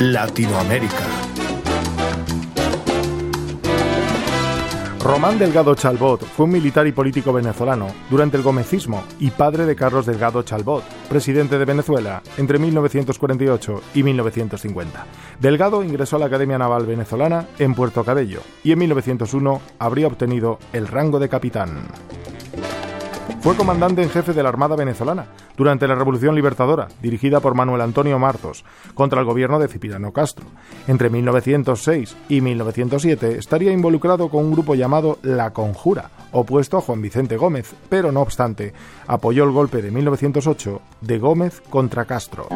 Latinoamérica. Román Delgado Chalbot fue un militar y político venezolano durante el gomecismo y padre de Carlos Delgado Chalbot, presidente de Venezuela entre 1948 y 1950. Delgado ingresó a la Academia Naval Venezolana en Puerto Cabello y en 1901 habría obtenido el rango de capitán. Fue comandante en jefe de la Armada venezolana durante la Revolución Libertadora, dirigida por Manuel Antonio Martos, contra el gobierno de Cipriano Castro. Entre 1906 y 1907 estaría involucrado con un grupo llamado La Conjura, opuesto a Juan Vicente Gómez, pero no obstante, apoyó el golpe de 1908 de Gómez contra Castro.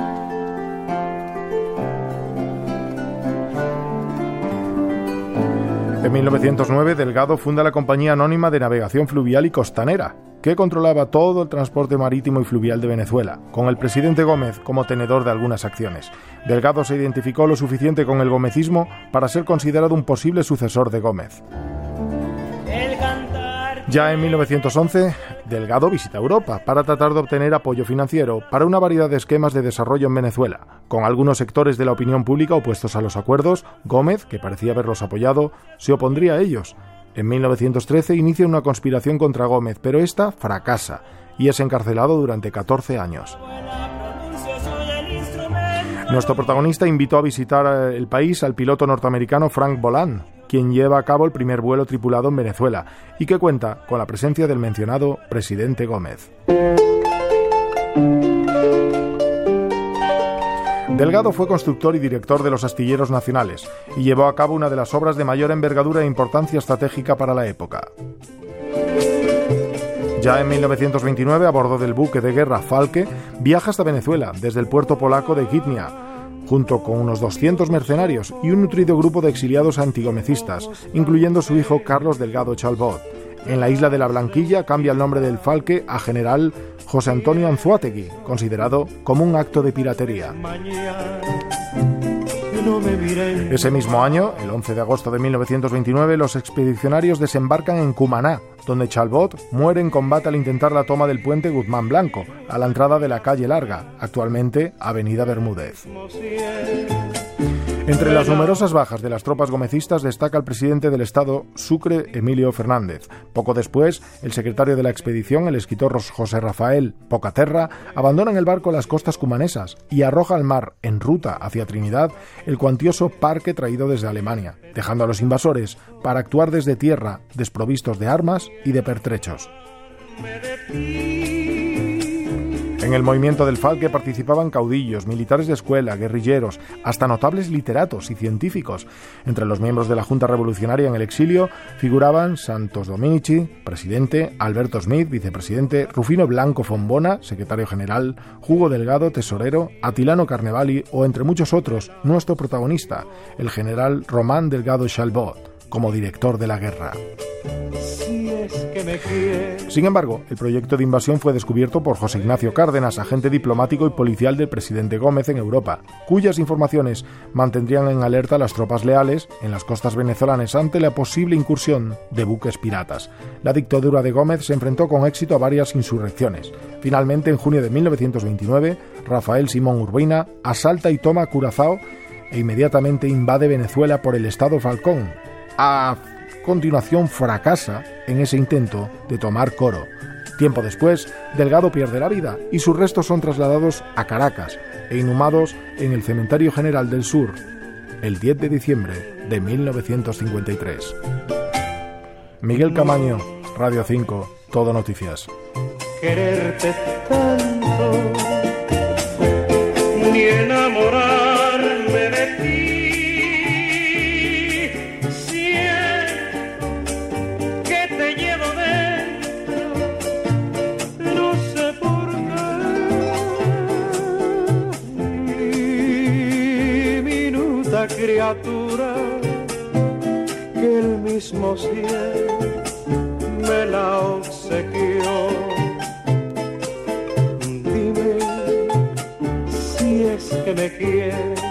En 1909, Delgado funda la Compañía Anónima de Navegación Fluvial y Costanera, que controlaba todo el transporte marítimo y fluvial de Venezuela, con el presidente Gómez como tenedor de algunas acciones. Delgado se identificó lo suficiente con el gomecismo para ser considerado un posible sucesor de Gómez. Ya en 1911, Delgado visita Europa para tratar de obtener apoyo financiero para una variedad de esquemas de desarrollo en Venezuela. Con algunos sectores de la opinión pública opuestos a los acuerdos, Gómez, que parecía haberlos apoyado, se opondría a ellos. En 1913 inicia una conspiración contra Gómez, pero esta fracasa y es encarcelado durante 14 años. Nuestro protagonista invitó a visitar eh, el país al piloto norteamericano Frank Bolan, quien lleva a cabo el primer vuelo tripulado en Venezuela y que cuenta con la presencia del mencionado presidente Gómez. Delgado fue constructor y director de los astilleros nacionales y llevó a cabo una de las obras de mayor envergadura e importancia estratégica para la época. Ya en 1929, a bordo del buque de guerra Falke, viaja hasta Venezuela desde el puerto polaco de Gitnia, junto con unos 200 mercenarios y un nutrido grupo de exiliados antigomecistas, incluyendo su hijo Carlos Delgado Chalbot. En la isla de la Blanquilla cambia el nombre del Falque a General José Antonio Anzuategui, considerado como un acto de piratería. Ese mismo año, el 11 de agosto de 1929, los expedicionarios desembarcan en Cumaná, donde Chalbot muere en combate al intentar la toma del puente Guzmán Blanco, a la entrada de la calle Larga, actualmente Avenida Bermúdez. Entre las numerosas bajas de las tropas gomecistas destaca el presidente del Estado, Sucre Emilio Fernández. Poco después, el secretario de la expedición, el escritor José Rafael Pocaterra, abandona en el barco las costas cumanesas y arroja al mar, en ruta hacia Trinidad, el cuantioso parque traído desde Alemania, dejando a los invasores para actuar desde tierra, desprovistos de armas y de pertrechos. En el movimiento del Falque participaban caudillos, militares de escuela, guerrilleros, hasta notables literatos y científicos. Entre los miembros de la Junta Revolucionaria en el exilio figuraban Santos Dominici, presidente, Alberto Smith, vicepresidente, Rufino Blanco Fombona, secretario general, Hugo Delgado, tesorero, Atilano Carnevali o entre muchos otros, nuestro protagonista, el general Román Delgado Chalbot, como director de la guerra. Sin embargo, el proyecto de invasión fue descubierto por José Ignacio Cárdenas, agente diplomático y policial del presidente Gómez en Europa, cuyas informaciones mantendrían en alerta a las tropas leales en las costas venezolanas ante la posible incursión de buques piratas. La dictadura de Gómez se enfrentó con éxito a varias insurrecciones. Finalmente, en junio de 1929, Rafael Simón Urbina asalta y toma Curazao e inmediatamente invade Venezuela por el estado Falcón, a continuación fracasa en ese intento de tomar Coro. Tiempo después, Delgado pierde la vida y sus restos son trasladados a Caracas e inhumados en el Cementerio General del Sur el 10 de diciembre de 1953. Miguel Camaño, Radio 5, Todo Noticias. Quererte Criatura que el mismo cielo me la obsequió. Dime si es que me quieres